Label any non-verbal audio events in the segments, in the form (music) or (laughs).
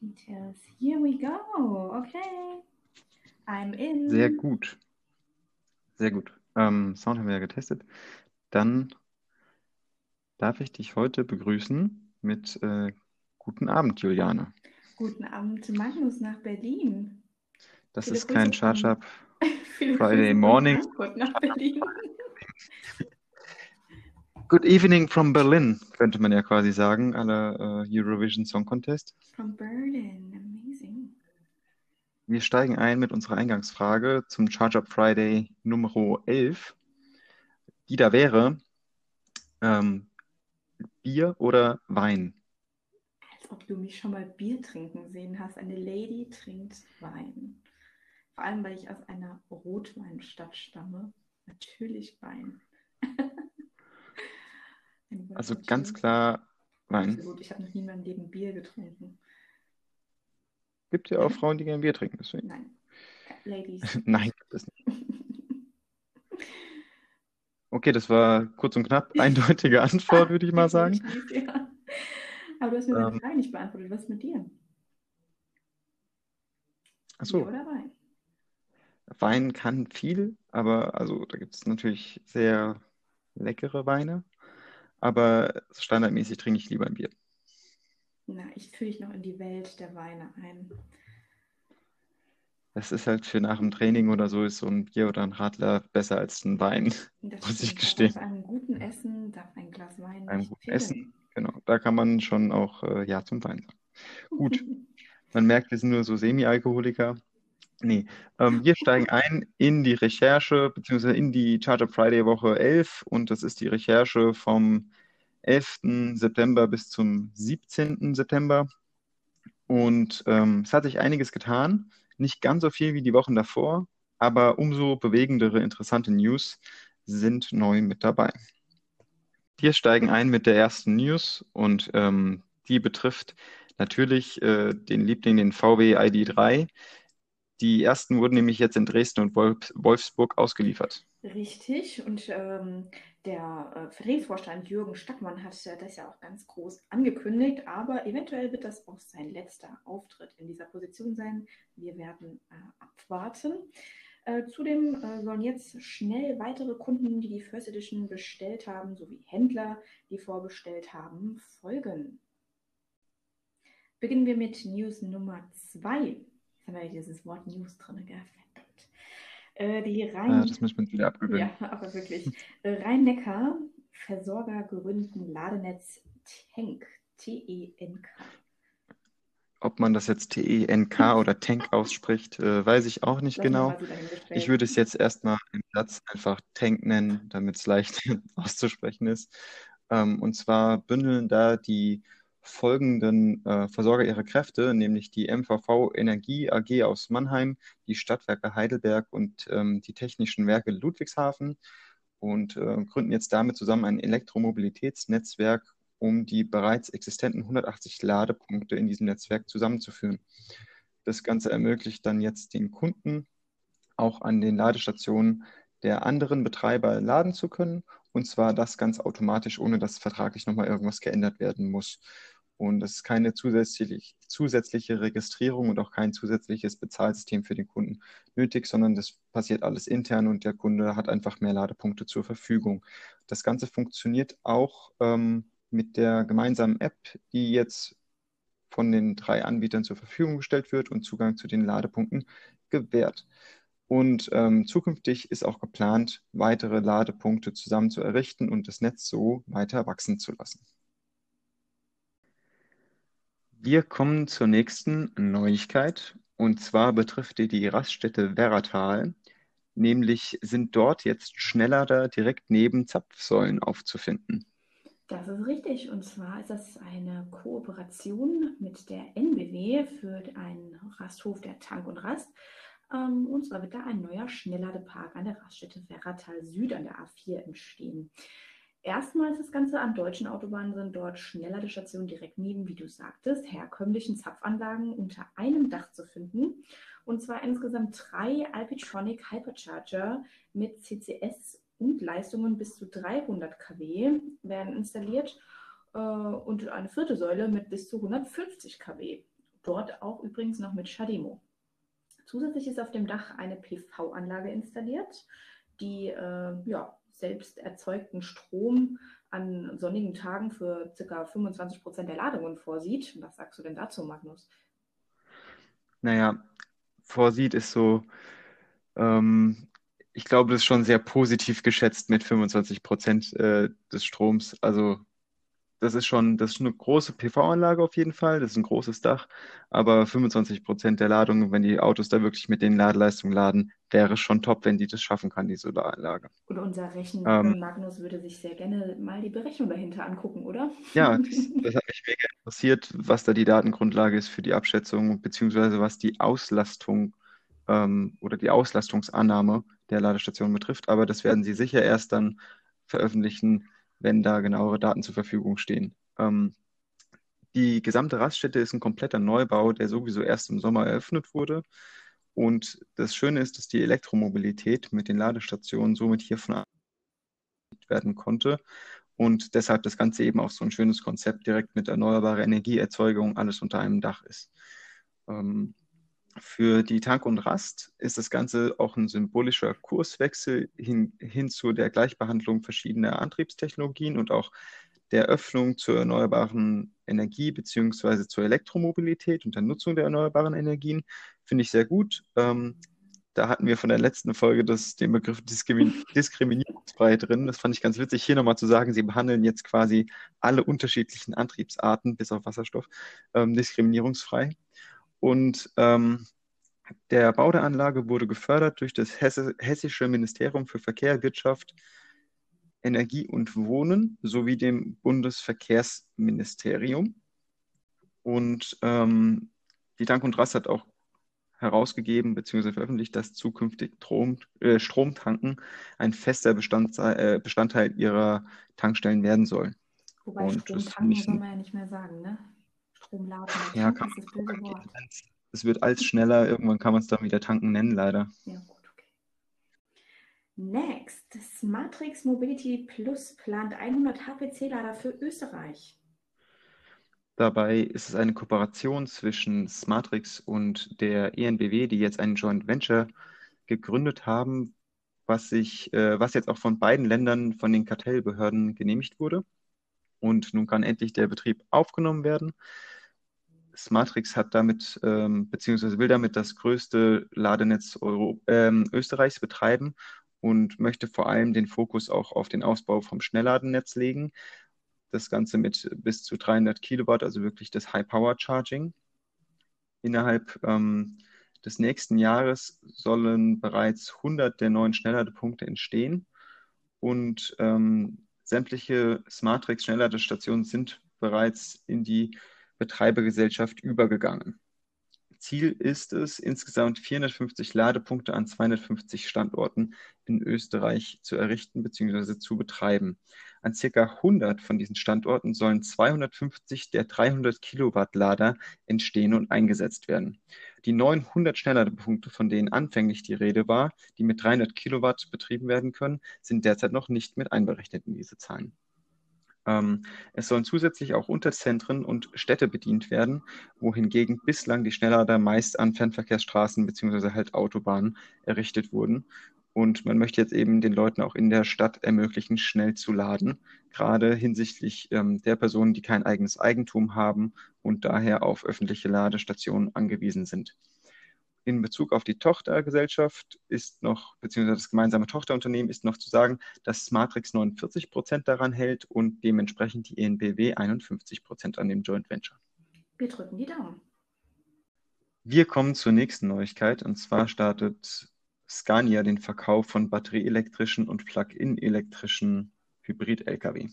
Details. Here we go. Okay. I'm in. Sehr gut. Sehr gut. Ähm, Sound haben wir ja getestet. Dann darf ich dich heute begrüßen mit äh, Guten Abend, Juliane. Guten Abend, Magnus, nach Berlin. Das Viele ist kein Charge-Up (laughs) Friday morning. Nach Berlin. (laughs) Good evening from Berlin, könnte man ja quasi sagen, la äh, Eurovision Song Contest. From Berlin. Amazing. Wir steigen ein mit unserer Eingangsfrage zum Charge-Up Friday Nummer 11, die da wäre, ähm, Bier oder Wein? Als ob du mich schon mal Bier trinken sehen hast. Eine Lady trinkt Wein. Vor allem, weil ich aus einer Rotweinstadt stamme. Natürlich Wein. (laughs) Also ganz klar Wein. Absolut. Ich habe noch nie in meinem Leben Bier getrunken. Gibt ja auch Frauen, die gerne Bier trinken, deswegen. Nein. Ladies. (laughs) Nein, gibt es nicht. (laughs) Okay, das war kurz und knapp. (laughs) Eindeutige Antwort, würde ich mal sagen. Ja. Aber du hast mir meine Ähm. Frage nicht beantwortet. Was ist mit dir? Ach Bier so, oder Wein? Wein kann viel, aber also da gibt es natürlich sehr leckere Weine. Aber standardmäßig trinke ich lieber ein Bier. Na, ich fühle dich noch in die Welt der Weine ein. Das ist halt für nach dem Training oder so, ist so ein Bier oder ein Radler besser als ein Wein. Das (laughs) Muss ich gestehen. Bei einem guten Essen darf ein Glas Wein Beim nicht guten fehlen. Essen, genau. Da kann man schon auch äh, Ja zum Wein sagen. Gut. (laughs) Man merkt, wir sind nur so Semi-Alkoholiker. Nee, ähm, wir steigen ein in die Recherche, beziehungsweise in die Charter Friday Woche 11 und das ist die Recherche vom 11. September bis zum 17. September. Und ähm, es hat sich einiges getan, nicht ganz so viel wie die Wochen davor, aber umso bewegendere, interessante News sind neu mit dabei. Wir steigen ein mit der ersten News und ähm, die betrifft natürlich äh, den Liebling, den VW ID3. Die ersten wurden nämlich jetzt in Dresden und Wolf Wolfsburg ausgeliefert. Richtig. Und ähm, der äh, Vertriebsvorstand Jürgen Stackmann hat äh, das ja auch ganz groß angekündigt. Aber eventuell wird das auch sein letzter Auftritt in dieser Position sein. Wir werden äh, abwarten. Äh, zudem äh, sollen jetzt schnell weitere Kunden, die die First Edition bestellt haben, sowie Händler, die vorbestellt haben, folgen. Beginnen wir mit News Nummer 2. Jetzt haben wir ja dieses Wort News drin, gell? Verdammt. Äh, die Rhein das müssen wir wieder abgewöhnen. ja, aber wirklich. Äh, Rhein-Neckar, Versorger gründen Ladenetz Tank, T-E-N-K. Ob man das jetzt T-E-N-K (laughs) oder Tank ausspricht, äh, weiß ich auch nicht genau. Ich würde es jetzt erstmal im Satz einfach Tank nennen, damit es leicht (laughs) auszusprechen ist. Ähm, und zwar bündeln da die folgenden äh, Versorger ihre Kräfte, nämlich die MVV Energie AG aus Mannheim, die Stadtwerke Heidelberg und ähm, die Technischen Werke Ludwigshafen und äh, gründen jetzt damit zusammen ein Elektromobilitätsnetzwerk, um die bereits existenten 180 Ladepunkte in diesem Netzwerk zusammenzuführen. Das Ganze ermöglicht dann jetzt den Kunden, auch an den Ladestationen der anderen Betreiber laden zu können. Und zwar das ganz automatisch, ohne dass vertraglich nochmal irgendwas geändert werden muss. Und es ist keine zusätzlich, zusätzliche Registrierung und auch kein zusätzliches Bezahlsystem für den Kunden nötig, sondern das passiert alles intern und der Kunde hat einfach mehr Ladepunkte zur Verfügung. Das Ganze funktioniert auch ähm, mit der gemeinsamen App, die jetzt von den drei Anbietern zur Verfügung gestellt wird und Zugang zu den Ladepunkten gewährt. Und ähm, zukünftig ist auch geplant, weitere Ladepunkte zusammen zu errichten und das Netz so weiter wachsen zu lassen. Wir kommen zur nächsten Neuigkeit und zwar betrifft die die Raststätte Werratal. Nämlich sind dort jetzt Schnelllader direkt neben Zapfsäulen aufzufinden. Das ist richtig. Und zwar ist das eine Kooperation mit der NBW für einen Rasthof der Tank und Rast. Ähm, und zwar wird da ein neuer Schnellladepark an der Raststätte Werratal Süd an der A4 entstehen. Erstmals das Ganze an deutschen Autobahnen sind dort Schnellladestationen direkt neben, wie du sagtest, herkömmlichen Zapfanlagen unter einem Dach zu finden. Und zwar insgesamt drei Alpitronic Hypercharger mit CCS und Leistungen bis zu 300 kW werden installiert äh, und eine vierte Säule mit bis zu 150 kW. dort auch übrigens noch mit Shadimo. Zusätzlich ist auf dem Dach eine PV-Anlage installiert, die äh, ja, selbst erzeugten Strom an sonnigen Tagen für ca. 25 Prozent der Ladungen vorsieht. Was sagst du denn dazu, Magnus? Naja, vorsieht ist so, ähm, ich glaube, das ist schon sehr positiv geschätzt mit 25 Prozent äh, des Stroms. Also das ist schon, das ist eine große PV-Anlage auf jeden Fall, das ist ein großes Dach, aber 25 Prozent der Ladung, wenn die Autos da wirklich mit den Ladeleistungen laden, wäre schon top, wenn die das schaffen kann, die Solaranlage. Und unser Rechner ähm, Magnus würde sich sehr gerne mal die Berechnung dahinter angucken, oder? Ja, (laughs) das, das hat mich mega interessiert, was da die Datengrundlage ist für die Abschätzung, beziehungsweise was die Auslastung ähm, oder die Auslastungsannahme der Ladestation betrifft, aber das werden sie sicher erst dann veröffentlichen, wenn da genauere Daten zur Verfügung stehen. Ähm, die gesamte Raststätte ist ein kompletter Neubau, der sowieso erst im Sommer eröffnet wurde. Und das Schöne ist, dass die Elektromobilität mit den Ladestationen somit hiervon werden konnte und deshalb das Ganze eben auch so ein schönes Konzept direkt mit erneuerbarer Energieerzeugung alles unter einem Dach ist. Ähm, für die Tank und Rast ist das Ganze auch ein symbolischer Kurswechsel hin, hin zu der Gleichbehandlung verschiedener Antriebstechnologien und auch der Öffnung zur erneuerbaren Energie bzw. zur Elektromobilität und der Nutzung der erneuerbaren Energien. Finde ich sehr gut. Ähm, da hatten wir von der letzten Folge das, den Begriff Diskrimin (laughs) diskriminierungsfrei drin. Das fand ich ganz witzig, hier nochmal zu sagen, sie behandeln jetzt quasi alle unterschiedlichen Antriebsarten, bis auf Wasserstoff, ähm, diskriminierungsfrei. Und ähm, der Bau der Anlage wurde gefördert durch das Hesse, Hessische Ministerium für Verkehr, Wirtschaft, Energie und Wohnen sowie dem Bundesverkehrsministerium. Und ähm, die Dank und Rast hat auch herausgegeben bzw. veröffentlicht, dass zukünftig Strom, äh, Stromtanken ein fester Bestandteil, äh, Bestandteil ihrer Tankstellen werden soll. Wobei und Stromtanken soll man ja nicht mehr sagen, ne? Stromladen. Ja, kann man, böse Wort. Es wird alles schneller, irgendwann kann man es dann wieder tanken nennen, leider. Ja, gut, okay. Next, Smartrix Mobility Plus plant 100 HPC-Lader für Österreich. Dabei ist es eine Kooperation zwischen Smartrix und der ENBW, die jetzt ein Joint Venture gegründet haben, was, sich, äh, was jetzt auch von beiden Ländern von den Kartellbehörden genehmigt wurde. Und nun kann endlich der Betrieb aufgenommen werden. Smartrix hat damit, ähm, beziehungsweise will damit das größte Ladenetz Euro, ähm, Österreichs betreiben und möchte vor allem den Fokus auch auf den Ausbau vom Schnellladennetz legen. Das Ganze mit bis zu 300 Kilowatt, also wirklich das High-Power-Charging. Innerhalb ähm, des nächsten Jahres sollen bereits 100 der neuen Schnellladepunkte entstehen und ähm, sämtliche Smartrix-Schnellladestationen sind bereits in die Betreibergesellschaft übergegangen. Ziel ist es, insgesamt 450 Ladepunkte an 250 Standorten in Österreich zu errichten bzw. zu betreiben. An circa 100 von diesen Standorten sollen 250 der 300 Kilowatt Lader entstehen und eingesetzt werden. Die 900 Schnellladepunkte, von denen anfänglich die Rede war, die mit 300 Kilowatt betrieben werden können, sind derzeit noch nicht mit einberechnet in diese Zahlen. Ähm, es sollen zusätzlich auch Unterzentren und Städte bedient werden, wohingegen bislang die Schnelllader meist an Fernverkehrsstraßen bzw. halt Autobahnen errichtet wurden. Und man möchte jetzt eben den Leuten auch in der Stadt ermöglichen, schnell zu laden, gerade hinsichtlich ähm, der Personen, die kein eigenes Eigentum haben und daher auf öffentliche Ladestationen angewiesen sind in Bezug auf die Tochtergesellschaft ist noch, beziehungsweise das gemeinsame Tochterunternehmen ist noch zu sagen, dass Smartrix 49 Prozent daran hält und dementsprechend die ENBW 51 Prozent an dem Joint Venture. Wir drücken die Daumen. Wir kommen zur nächsten Neuigkeit und zwar startet Scania den Verkauf von batterieelektrischen und Plug-in-elektrischen Hybrid-Lkw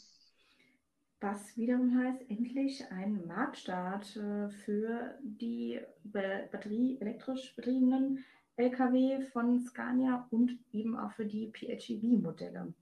was wiederum heißt endlich ein Marktstart äh, für die batterieelektrisch betriebenen Lkw von Scania und eben auch für die PHEV-Modelle.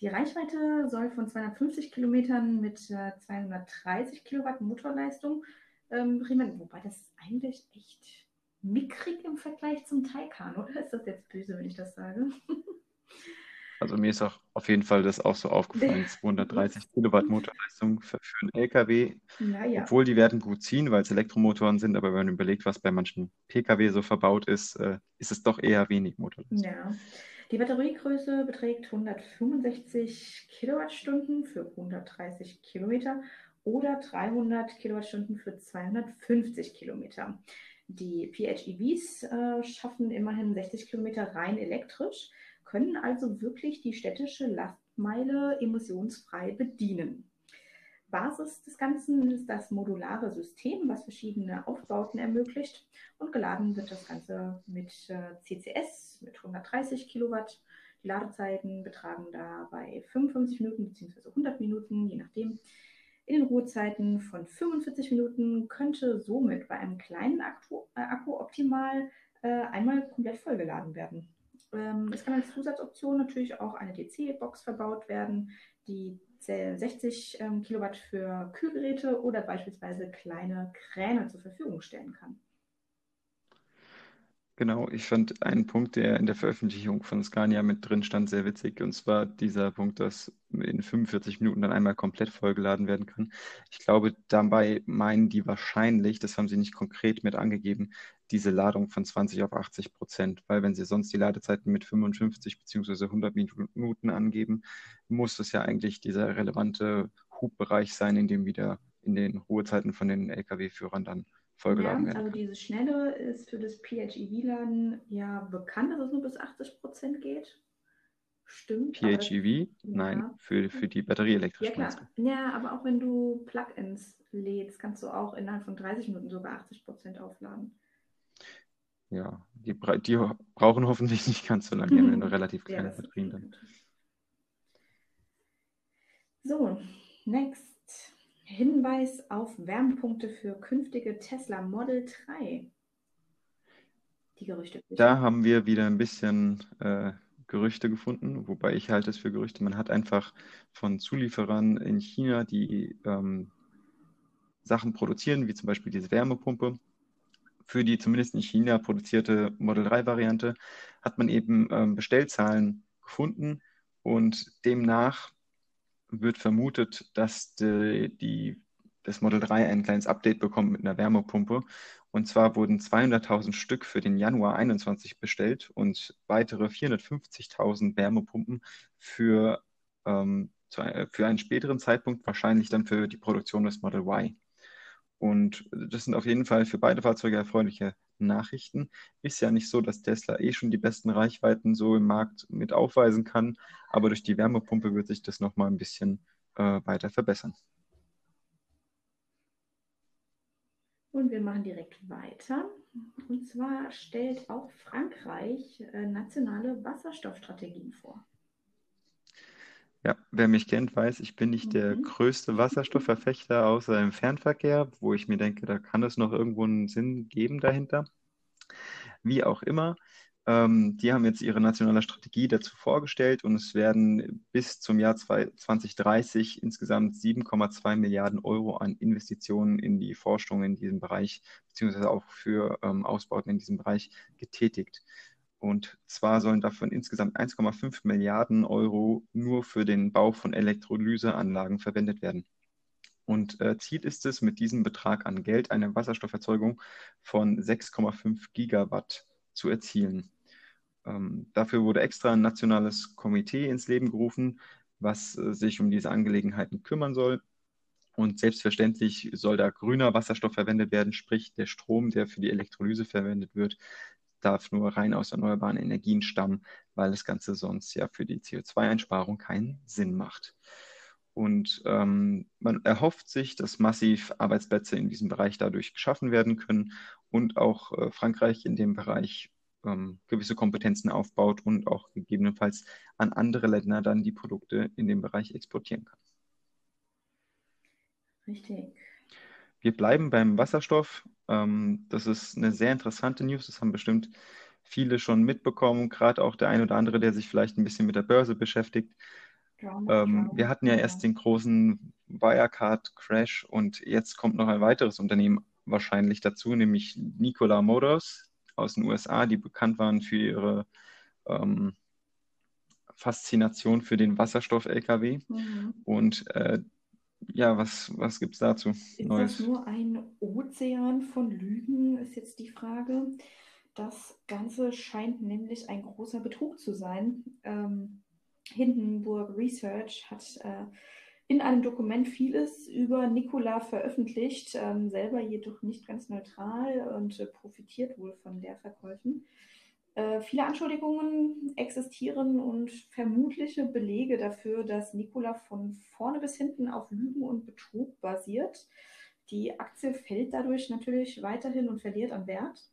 Die Reichweite soll von 250 Kilometern mit 230 äh, Kilowatt Motorleistung ähm, wobei das eigentlich echt mickrig im Vergleich zum Taycan, oder ist das jetzt böse, wenn ich das sage? (laughs) Also mir ist auch auf jeden Fall das auch so aufgefallen. (laughs) 230 Kilowatt Motorleistung für, für einen LKW, Naja, obwohl die werden gut ziehen, weil es Elektromotoren sind, aber wenn man überlegt, was bei manchen PKW so verbaut ist, äh, ist es doch eher wenig Motorleistung. ja. Die Batteriegröße beträgt 165 Kilowattstunden für 130 Kilometer oder 300 Kilowattstunden für 250 Kilometer. Die PHEVs äh, schaffen immerhin 60 Kilometer rein elektrisch, können also wirklich die städtische Lastmeile emissionsfrei bedienen. Basis des Ganzen ist das modulare System, was verschiedene Aufbauten ermöglicht. Und geladen wird das Ganze mit äh, CCS mit 130 Kilowatt. Die Ladezeiten betragen dabei 55 Minuten bzw. 100 Minuten, je nachdem. In den Ruhezeiten von 45 Minuten könnte somit bei einem kleinen Akku, äh, Akku optimal äh, einmal komplett vollgeladen werden. Ähm, es kann als Zusatzoption natürlich auch eine DC-Box verbaut werden, die 60 ähm, Kilowatt für Kühlgeräte oder beispielsweise kleine Kräne zur Verfügung stellen kann. Genau, ich fand einen Punkt, der in der Veröffentlichung von Scania mit drin stand, sehr witzig. Und zwar dieser Punkt, dass in 45 Minuten dann einmal komplett vollgeladen werden kann. Ich glaube, dabei meinen die wahrscheinlich, das haben sie nicht konkret mit angegeben, diese Ladung von 20 auf 80 Prozent. Weil wenn sie sonst die Ladezeiten mit 55 bzw. 100 Minuten angeben, muss es ja eigentlich dieser relevante Hubbereich sein, in dem wieder in den Ruhezeiten von den Lkw-Führern dann vollgeladen Ja, werden also diese Schnelle ist für das PHEV-Laden ja bekannt, dass es nur bis 80 Prozent geht. Stimmt, aber das, PHEV? Nein, ja. für, für die Ja, batterieelektrischen meinst klar. Ja, aber auch wenn du Plugins lädst, kannst du auch innerhalb von 30 Minuten sogar 80 Prozent aufladen. du? Ja, die, die brauchen hoffentlich nicht ganz so lange. Ja (laughs) nur relativ Ja, kleine das Batterien dann. So, next. Hinweis auf Wärmepunkte für künftige Tesla Model 3. Die Gerüchteküche. Da haben wir wieder ein bisschen äh, Gerüchte gefunden, wobei ich halte es für Gerüchte. Man hat einfach von Zulieferern in China, die ähm, Sachen produzieren, wie zum Beispiel diese Wärmepumpe, für die zumindest in China produzierte Model 3-Variante, hat man eben ähm, Bestellzahlen gefunden und demnach wird vermutet, dass die, die, das Model 3 ein kleines Update bekommt mit einer Wärmepumpe. Und zwar wurden 200.000 Stück für den Januar 21 bestellt und weitere 450.000 Wärmepumpen für, ähm, äh, für einen späteren Zeitpunkt, wahrscheinlich dann für die Produktion des Model Y. Und das sind auf jeden Fall für beide Fahrzeuge erfreuliche Nachrichten. Ist ja nicht so, dass Tesla eh schon die besten Reichweiten so im Markt mit aufweisen kann, aber durch die Wärmepumpe wird sich das nochmal ein bisschen äh, weiter verbessern. Und wir machen direkt weiter. Und zwar stellt auch Frankreich äh, nationale Wasserstoffstrategien vor. Ja, wer mich kennt, weiß, ich bin nicht der Mhm. größte Wasserstoffverfechter außer im Fernverkehr, wo ich mir denke, da kann es noch irgendwo einen Sinn geben dahinter. Wie auch immer, ähm, die haben jetzt ihre nationale Strategie dazu vorgestellt und es werden bis zum Jahr zwei- 2030 insgesamt 7,2 Milliarden Euro an Investitionen in die Forschung in diesem Bereich, beziehungsweise auch für ähm, Ausbauten in diesem Bereich getätigt. Und zwar sollen davon insgesamt 1,5 Milliarden Euro nur für den Bau von Elektrolyseanlagen verwendet werden. Und äh, Ziel ist es, mit diesem Betrag an Geld eine Wasserstofferzeugung von 6,5 Gigawatt zu erzielen. Ähm, dafür wurde extra ein nationales Komitee ins Leben gerufen, was äh, sich um diese Angelegenheiten kümmern soll. Und selbstverständlich soll da grüner Wasserstoff verwendet werden, sprich der Strom, der für die Elektrolyse verwendet wird, darf nur rein aus erneuerbaren Energien stammen, weil das Ganze sonst ja für die CO2-Einsparung keinen Sinn macht. Und ähm, man erhofft sich, dass massiv Arbeitsplätze in diesem Bereich dadurch geschaffen werden können und auch äh, Frankreich in dem Bereich ähm, gewisse Kompetenzen aufbaut und auch gegebenenfalls an andere Länder dann die Produkte in dem Bereich exportieren kann. Richtig. Wir bleiben beim Wasserstoff. Ähm, das ist eine sehr interessante News. Das haben bestimmt viele schon mitbekommen, gerade auch der ein oder andere, der sich vielleicht ein bisschen mit der Börse beschäftigt. Ähm, wir hatten ja Ja. erst den großen Wirecard-Crash und jetzt kommt noch ein weiteres Unternehmen wahrscheinlich dazu, nämlich Nikola Motors aus den USA, die bekannt waren für ihre ähm, Faszination für den Wasserstoff-LKW. Mhm. Und äh, ja, was, was gibt es dazu Ist Neues? das nur ein Ozean von Lügen, ist jetzt die Frage. Das Ganze scheint nämlich ein großer Betrug zu sein. Ähm, Hindenburg Research hat äh, in einem Dokument vieles über Nikola veröffentlicht, ähm, selber jedoch nicht ganz neutral und äh, profitiert wohl von der Verkäufen. Äh, viele Anschuldigungen existieren und vermutliche Belege dafür, dass Nikola von vorne bis hinten auf Lügen und Betrug basiert. Die Aktie fällt dadurch natürlich weiterhin und verliert an Wert.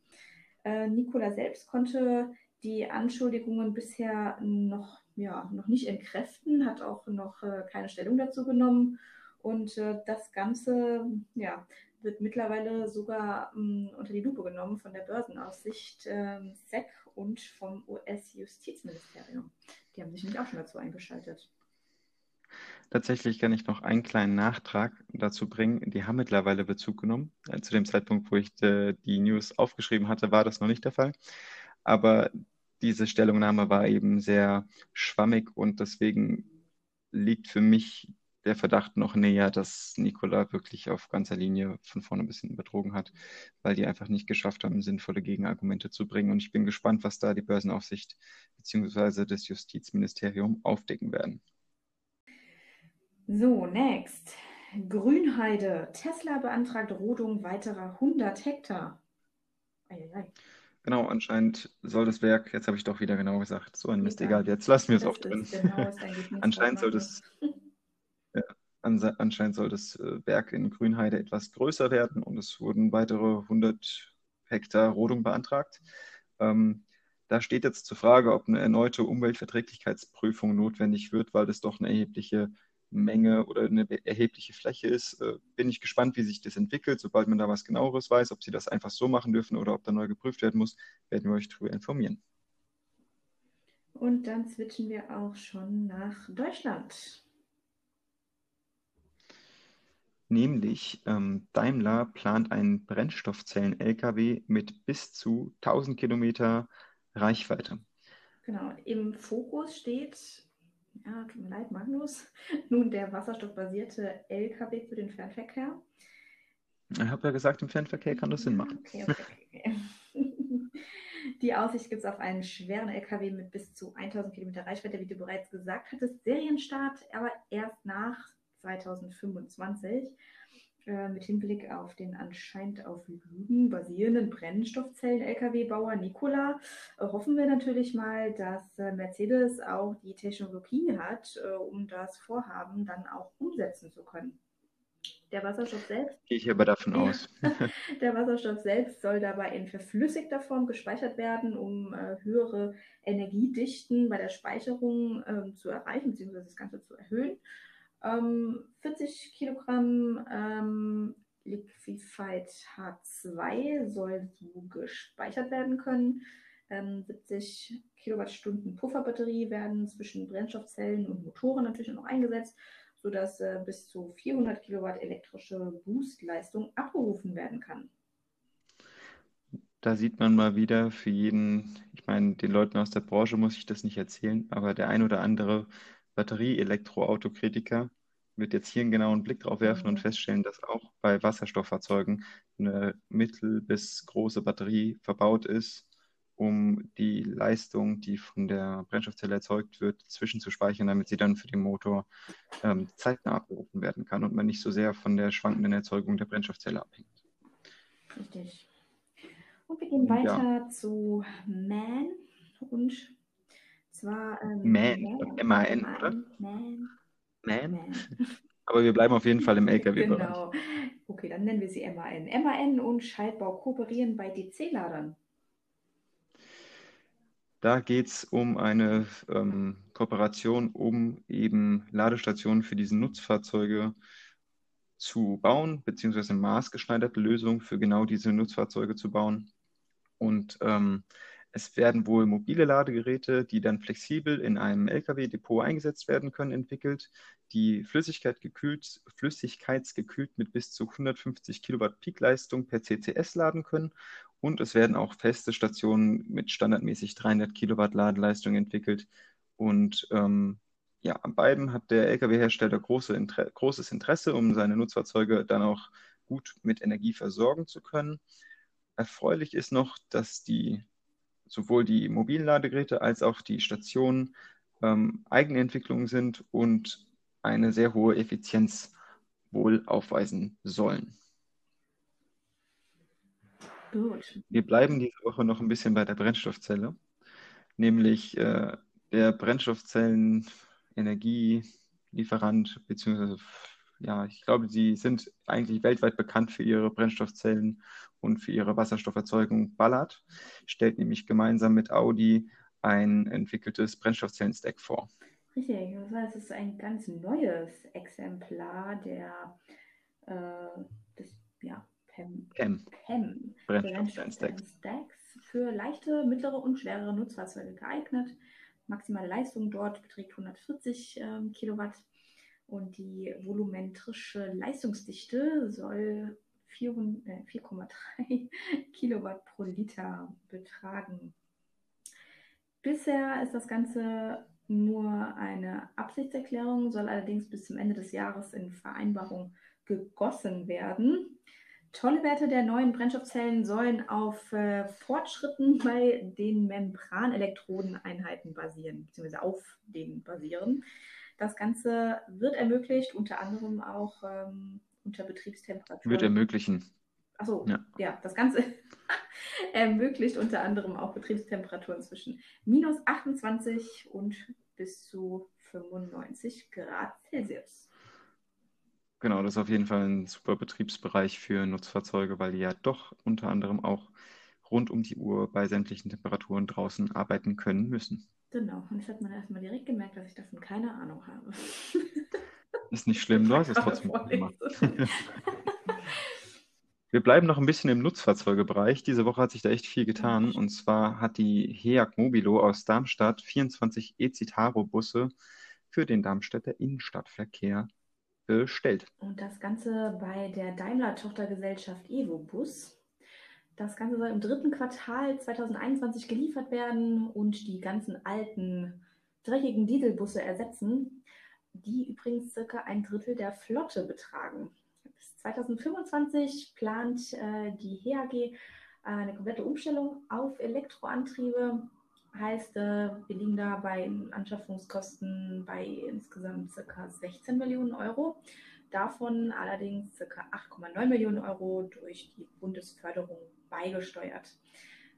Äh, Nikola selbst konnte die Anschuldigungen bisher noch, ja, noch nicht entkräften, hat auch noch äh, keine Stellung dazu genommen. Und äh, das Ganze ja, wird mittlerweile sogar ähm, unter die Lupe genommen von der Börsenaufsicht ähm, SEC und vom US-Justizministerium. Die haben sich nämlich auch schon dazu eingeschaltet. Tatsächlich kann ich noch einen kleinen Nachtrag dazu bringen. Die haben mittlerweile Bezug genommen. Äh, zu dem Zeitpunkt, wo ich de, die News aufgeschrieben hatte, war das noch nicht der Fall. Aber diese Stellungnahme war eben sehr schwammig und deswegen liegt für mich der Verdacht noch näher, dass Nikola wirklich auf ganzer Linie von vorne bis hinten betrogen hat, weil die einfach nicht geschafft haben, sinnvolle Gegenargumente zu bringen. Und ich bin gespannt, was da die Börsenaufsicht bzw. das Justizministerium aufdecken werden. So, next. Grünheide. Tesla beantragt Rodung weiterer 100 Hektar. Eieiei. Genau, anscheinend soll das Werk, jetzt habe ich doch wieder genau gesagt, so ein Mist, egal, jetzt lassen wir es auch drin. Genau, anscheinend soll das anscheinend soll das äh, Werk in Grünheide etwas größer werden und es wurden weitere 100 Hektar Rodung beantragt. Ähm, da steht jetzt zur Frage, ob eine erneute Umweltverträglichkeitsprüfung notwendig wird, weil das doch eine erhebliche Menge oder eine erhebliche Fläche ist. Äh, bin ich gespannt, wie sich das entwickelt. Sobald man da was genaueres weiß, ob sie das einfach so machen dürfen oder ob da neu geprüft werden muss, werden wir euch darüber informieren. Und dann switchen wir auch schon nach Deutschland. Nämlich ähm, Daimler plant einen Brennstoffzellen-Lkw mit bis zu 1000 Kilometer Reichweite. Genau, im Fokus steht, ja, tut mir leid, Magnus, (laughs) nun der wasserstoffbasierte Lkw für den Fernverkehr. Ich habe ja gesagt, im Fernverkehr kann das Sinn machen. (laughs) Okay, okay, okay. (laughs) Die Aussicht gibt es auf einen schweren LKW mit bis zu 1000 Kilometer Reichweite, wie du bereits gesagt hattest. Serienstart, aber erst nach 2025 äh, mit Hinblick auf den anscheinend auf Lügen basierenden Brennstoffzellen-Lkw-Bauer Nikola äh, hoffen wir natürlich mal, dass äh, Mercedes auch die Technologie hat, um das Vorhaben dann auch umsetzen zu können. Der Wasserstoff selbst. Gehe ich aber davon (laughs) aus. der Wasserstoff selbst soll dabei in verflüssigter Form gespeichert werden, um äh, höhere Energiedichten bei der Speicherung äh, zu erreichen, beziehungsweise das Ganze zu erhöhen. Ähm, 40 Kilogramm ähm, Liquefied H2 soll so gespeichert werden können. Ähm, 70 Kilowattstunden Pufferbatterie werden zwischen Brennstoffzellen und Motoren natürlich noch eingesetzt, sodass äh, bis zu 400 Kilowatt elektrische Boostleistung abgerufen werden kann. Da sieht man mal wieder für jeden, ich meine, den Leuten aus der Branche muss ich das nicht erzählen, aber der ein oder andere Batterie-Elektroautokritiker wird jetzt hier einen genauen Blick drauf werfen und mhm. feststellen, dass auch bei Wasserstofffahrzeugen eine mittel- bis große Batterie verbaut ist, um die Leistung, die von der Brennstoffzelle erzeugt wird, zwischenzuspeichern, damit sie dann für den Motor ähm, zeitnah abgerufen werden kann und man nicht so sehr von der schwankenden Erzeugung der Brennstoffzelle abhängt. Richtig. Und wir gehen weiter ja. zu Man und zwar ähm, Man, M-A-N, oder? Man. Man. Man. (laughs) Aber wir bleiben auf jeden Fall im (laughs) LKW-Bereich. Genau. Okay, dann nennen wir sie MAN. MAN und Schaltbau kooperieren bei DC-Ladern. Da geht es um eine ähm, Kooperation, um eben Ladestationen für diese Nutzfahrzeuge zu bauen, beziehungsweise maßgeschneiderte Lösungen für genau diese Nutzfahrzeuge zu bauen. Und ähm, es werden wohl mobile Ladegeräte, die dann flexibel in einem Lkw-Depot eingesetzt werden können, entwickelt, die Flüssigkeit gekühlt, flüssigkeitsgekühlt mit bis zu 150 Kilowatt Peakleistung per CCS laden können. Und es werden auch feste Stationen mit standardmäßig 300 Kilowatt Ladeleistung entwickelt, Und ähm, ja, an beiden hat der Lkw-Hersteller große Inter großes Interesse, um seine Nutzfahrzeuge dann auch gut mit Energie versorgen zu können. Erfreulich ist noch, dass die sowohl die mobilen Ladegeräte als auch die Stationen ähm, Eigenentwicklungen sind und eine sehr hohe Effizienz wohl aufweisen sollen. Gut. Wir bleiben diese Woche noch ein bisschen bei der Brennstoffzelle, nämlich äh, der Brennstoffzellen-Energielieferant, beziehungsweise ja, ich glaube, sie sind eigentlich weltweit bekannt für ihre Brennstoffzellen und für ihre Wasserstofferzeugung. Ballard stellt nämlich gemeinsam mit Audi ein entwickeltes Brennstoffzellen-Stack vor. Richtig, das ist ein ganz neues Exemplar der äh, des, ja, PEM, PEM. PEM Brennstoffzellen-Stacks für leichte, mittlere und schwerere Nutzfahrzeuge geeignet. Maximale Leistung dort beträgt 140 ähm, Kilowatt und die volumetrische Leistungsdichte soll 4,3 äh, (laughs) Kilowatt pro Liter betragen. Bisher ist das Ganze nur eine Absichtserklärung, soll allerdings bis zum Ende des Jahres in Vereinbarung gegossen werden. Tolle Werte der neuen Brennstoffzellen sollen auf äh, Fortschritten (laughs) bei den Membranelektrodeneinheiten basieren, beziehungsweise auf denen basieren. Das Ganze wird ermöglicht, unter anderem auch ähm, unter Betriebstemperatur. Wird ermöglichen. Achso, ja. ja, das Ganze (laughs) ermöglicht unter anderem auch Betriebstemperaturen zwischen minus 28 und bis zu 95 Grad Celsius. Genau, das ist auf jeden Fall ein super Betriebsbereich für Nutzfahrzeuge, weil die ja doch unter anderem auch rund um die Uhr bei sämtlichen Temperaturen draußen arbeiten können müssen. Genau, und das hat man erstmal direkt gemerkt, dass ich davon keine Ahnung habe. (laughs) Ist nicht schlimm, du hast es trotzdem gemacht. (laughs) Wir bleiben noch ein bisschen im Nutzfahrzeugebereich. Diese Woche hat sich da echt viel getan. Und zwar hat die HEAG Mobilo aus Darmstadt 24 E-Citaro-Busse für den Darmstädter Innenstadtverkehr bestellt. Und das Ganze bei der Daimler-Tochtergesellschaft EvoBus. Das Ganze soll im dritten Quartal 2021 geliefert werden und die ganzen alten, dreckigen Dieselbusse ersetzen, die übrigens circa ein Drittel der Flotte betragen. 2025 plant äh, die HAG äh, eine komplette Umstellung auf Elektroantriebe. Heißt, äh, wir liegen da bei Anschaffungskosten bei insgesamt ca. 16 Millionen Euro. Davon allerdings ca. 8,9 Millionen Euro durch die Bundesförderung beigesteuert.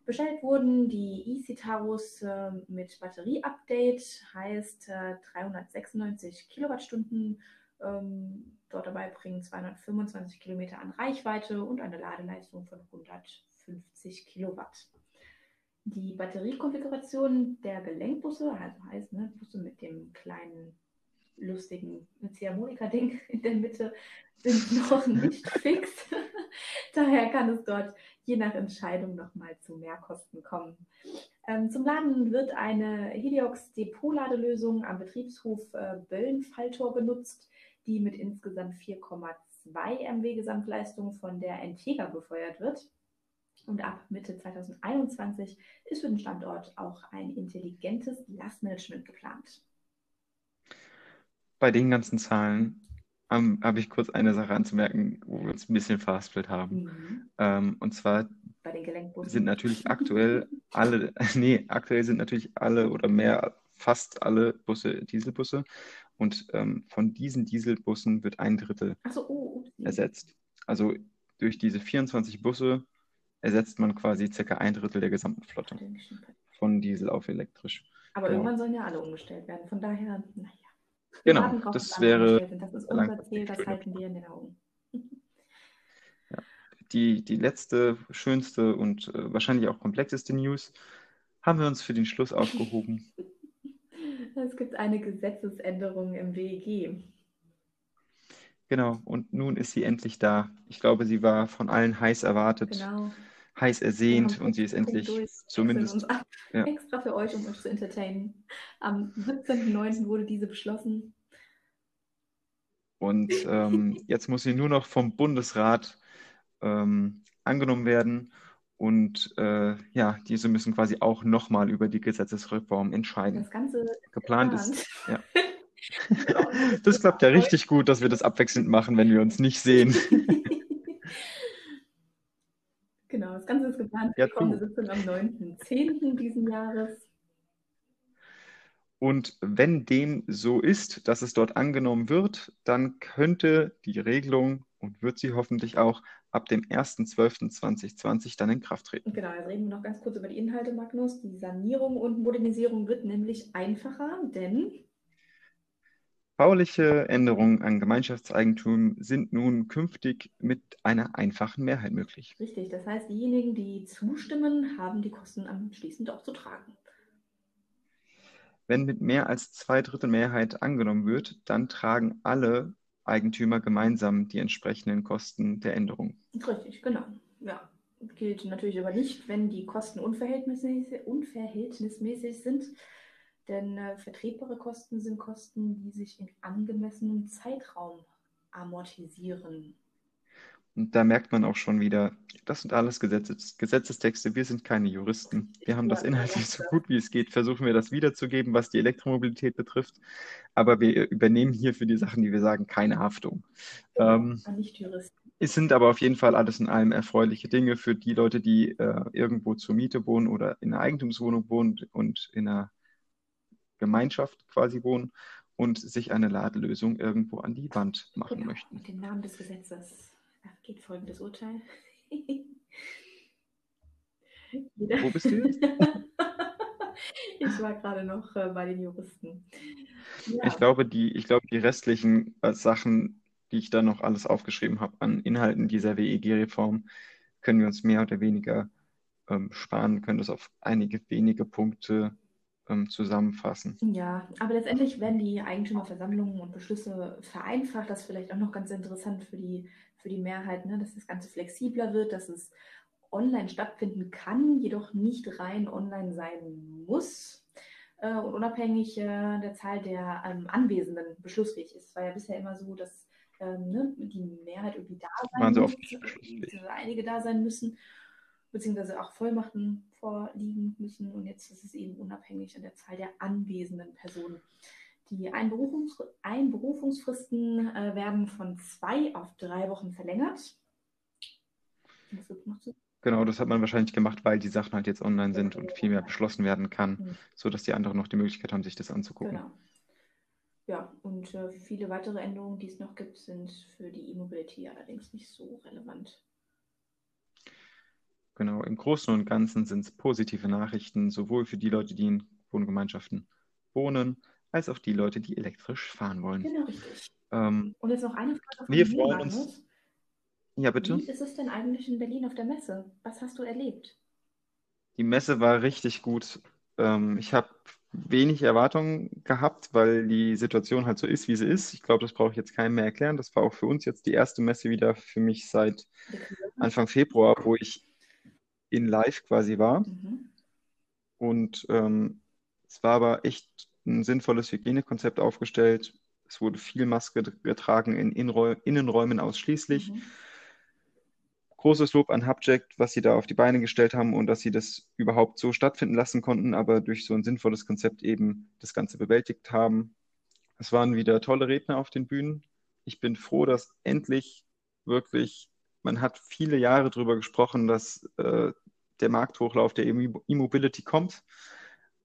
Bestellt wurden die e-Citaros äh, mit Batterie-Update, heißt äh, 396 Kilowattstunden ähm, dort dabei bringen 225 Kilometer an Reichweite und eine Ladeleistung von 150 Kilowatt. Die Batteriekonfiguration der Gelenkbusse, also heißt ne, Busse mit dem kleinen lustigen Ziehharmonika-Ding in der Mitte, sind (laughs) noch nicht fix. (laughs) Daher kann es dort je nach Entscheidung nochmal zu Mehrkosten kommen. Ähm, zum Laden wird eine Heliox Depot-Ladelösung am Betriebshof äh, Böllen-Falltor genutzt die mit insgesamt 4,2 MW Gesamtleistung von der Entega befeuert wird. Und ab Mitte 2021 ist für den Standort auch ein intelligentes Lastmanagement geplant. Bei den ganzen Zahlen ähm, habe ich kurz eine Sache anzumerken, wo wir uns ein bisschen verhaspelt haben. Mhm. Ähm, und zwar sind natürlich aktuell alle, (laughs) nee, aktuell sind natürlich alle oder mehr, fast alle Busse Dieselbusse. Und ähm, von diesen Dieselbussen wird ein Drittel so, oh, ersetzt. Also durch diese 24 Busse ersetzt man quasi circa ein Drittel der gesamten Flotte. Von Diesel auf elektrisch. Aber genau. irgendwann sollen ja alle umgestellt werden. Von daher, naja. Genau, das wäre. Das ist unser Ziel, das halten wir in den Augen. Ja. Die, die letzte, schönste und äh, wahrscheinlich auch komplexeste News haben wir uns für den Schluss aufgehoben. (laughs) Es gibt eine Gesetzesänderung im WEG. Genau, und nun ist sie endlich da. Ich glaube, sie war von allen heiß erwartet, genau. Heiß ersehnt und sie ist endlich zumindest. Ja. Extra für euch, um euch zu entertainen. Am 17.09. wurde diese beschlossen. Und ähm, (laughs) jetzt muss sie nur noch vom Bundesrat ähm, angenommen werden Und äh, ja, diese müssen quasi auch nochmal über die Gesetzesreform entscheiden. Das Ganze geplant ist. Ja. (laughs) das klappt ja richtig gut, dass wir das abwechselnd machen, wenn wir uns nicht sehen. (laughs) genau, das Ganze ist geplant für ja, die kommende Sitzung am 9.10. diesen Jahres. Und wenn dem so ist, dass es dort angenommen wird, dann könnte die Regelung und wird sie hoffentlich auch ab dem 1.12.2020 dann in Kraft treten. Genau, jetzt reden wir noch ganz kurz über die Inhalte, Magnus. Die Sanierung und Modernisierung wird nämlich einfacher, denn Bauliche Änderungen an Gemeinschaftseigentum sind nun künftig mit einer einfachen Mehrheit möglich. Richtig, das heißt, diejenigen, die zustimmen, haben die Kosten anschließend auch zu tragen. Wenn mit mehr als zwei Drittel Mehrheit angenommen wird, dann tragen alle Eigentümer gemeinsam die entsprechenden Kosten der Änderung. Richtig, genau. Ja, gilt natürlich aber nicht, wenn die Kosten unverhältnismäßig, unverhältnismäßig sind, denn äh, vertretbare Kosten sind Kosten, die sich in angemessenem Zeitraum amortisieren. Und da merkt man auch schon wieder, das sind alles Gesetzes, Gesetzestexte, wir sind keine Juristen. Wir haben das inhaltlich so gut wie es geht, versuchen wir das wiederzugeben, was die Elektromobilität betrifft. Aber wir übernehmen hier für die Sachen, die wir sagen, keine Haftung. Genau, ähm, nicht Juristen. Es sind aber auf jeden Fall alles in allem erfreuliche Dinge für die Leute, die äh, irgendwo zur Miete wohnen oder in einer Eigentumswohnung wohnen und in einer Gemeinschaft quasi wohnen und sich eine Ladelösung irgendwo an die Wand machen genau, möchten. Mit dem Namen des Gesetzes geht folgendes Urteil. (laughs) Wo bist du jetzt? (laughs) ich war gerade noch äh, bei den Juristen. Ja. Ich, glaube, die, ich glaube, die restlichen äh, Sachen, die ich da noch alles aufgeschrieben habe an Inhalten dieser WEG-Reform, können wir uns mehr oder weniger ähm, sparen, können das auf einige wenige Punkte ähm, zusammenfassen. Ja, aber letztendlich werden die Eigentümerversammlungen und Beschlüsse vereinfacht. Das ist vielleicht auch noch ganz interessant für die für die Mehrheit, ne, dass das Ganze flexibler wird, dass es online stattfinden kann, jedoch nicht rein online sein muss äh, und unabhängig äh, der Zahl der ähm, Anwesenden beschlussfähig ist. Es war ja bisher immer so, dass ähm, ne, die Mehrheit irgendwie da sein muss, so einige da sein müssen, beziehungsweise auch Vollmachten vorliegen müssen und jetzt ist es eben unabhängig an der Zahl der anwesenden Personen. Die Einberufungs Einberufungsfristen äh, werden von zwei auf drei Wochen verlängert. Genau, das hat man wahrscheinlich gemacht, weil die Sachen halt jetzt online sind und viel mehr beschlossen werden kann, mhm. sodass die anderen noch die Möglichkeit haben, sich das anzugucken. Genau. Ja, und äh, viele weitere Änderungen, die es noch gibt, sind für die E-Mobility allerdings nicht so relevant. Genau, im Großen und Ganzen sind es positive Nachrichten, sowohl für die Leute, die in Wohngemeinschaften wohnen, als auch die Leute, die elektrisch fahren wollen. Genau, richtig. Ähm, Und jetzt noch eine Frage von Wir freuen uns. Ja, bitte. Wie ist es denn eigentlich in Berlin auf der Messe? Was hast du erlebt? Die Messe war richtig gut. Ähm, ich habe wenig Erwartungen gehabt, weil die Situation halt so ist, wie sie ist. Ich glaube, das brauche ich jetzt keinem mehr erklären. Das war auch für uns jetzt die erste Messe wieder für mich seit Anfang Februar, wo ich in Live quasi war. Mhm. Und ähm, es war aber echt ein sinnvolles Hygienekonzept aufgestellt. Es wurde viel Maske getragen in Innenräumen ausschließlich. Mhm. Großes Lob an Hubject, was sie da auf die Beine gestellt haben und dass sie das überhaupt so stattfinden lassen konnten, aber durch so ein sinnvolles Konzept eben das Ganze bewältigt haben. Es waren wieder tolle Redner auf den Bühnen. Ich bin froh, dass endlich wirklich, man hat viele Jahre darüber gesprochen, dass äh, der Markthochlauf der E-Mobility kommt.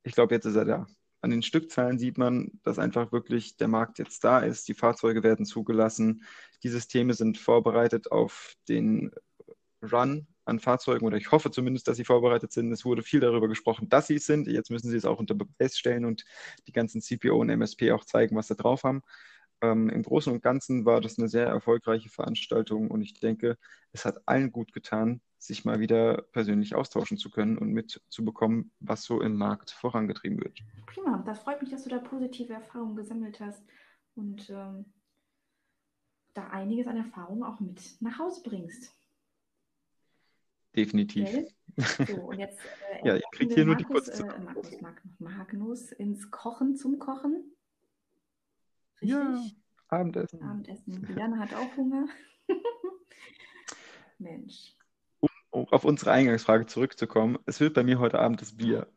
Ich glaube, jetzt ist er da an den Stückzahlen sieht man, dass einfach wirklich der Markt jetzt da ist. Die Fahrzeuge werden zugelassen. Die Systeme sind vorbereitet auf den Run an Fahrzeugen oder ich hoffe zumindest, dass sie vorbereitet sind. Es wurde viel darüber gesprochen, dass sie es sind. Jetzt müssen sie es auch unter Beweis stellen und die ganzen CPO und MSP auch zeigen, was sie drauf haben. Ähm, Im Großen und Ganzen war das eine sehr erfolgreiche Veranstaltung und ich denke, es hat allen gut getan, sich mal wieder persönlich austauschen zu können und mitzubekommen, was so im Markt vorangetrieben wird. Prima, das freut mich, dass du da positive Erfahrungen gesammelt hast und ähm, da einiges an Erfahrung auch mit nach Hause bringst. Definitiv. Okay. So, (laughs) und jetzt äh, ja, ihr kriegt hier Markus, nur die kurze äh, Markus, Magnus ins Kochen zum Kochen. Richtig? Ja, Abendessen. Abendessen. Diana hat auch Hunger. (laughs) Mensch um auf unsere Eingangsfrage zurückzukommen, es wird bei mir heute Abend das Bier.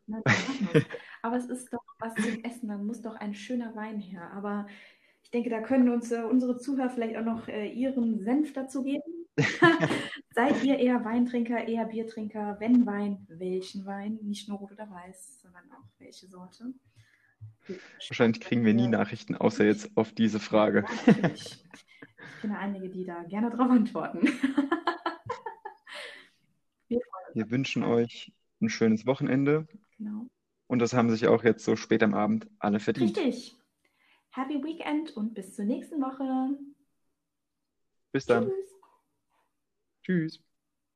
Aber es ist doch was zum Essen, dann muss doch ein schöner Wein her. Aber ich denke, da können uns äh, unsere Zuhörer vielleicht auch noch äh, ihren Senf dazu geben. (laughs) Seid ihr eher Weintrinker, eher Biertrinker? Wenn Wein, welchen Wein? Nicht nur rot oder weiß, sondern auch welche Sorte? Wahrscheinlich kriegen wir nie Nachrichten, außer jetzt auf diese Frage. Ja. Ich kenne einige, die da gerne darauf antworten. (laughs) Wir wünschen euch ein schönes Wochenende Genau. und das haben sich auch jetzt so spät am Abend alle verdient. Richtig. Happy Weekend und bis zur nächsten Woche. Bis dann. Tschüss. Tschüss.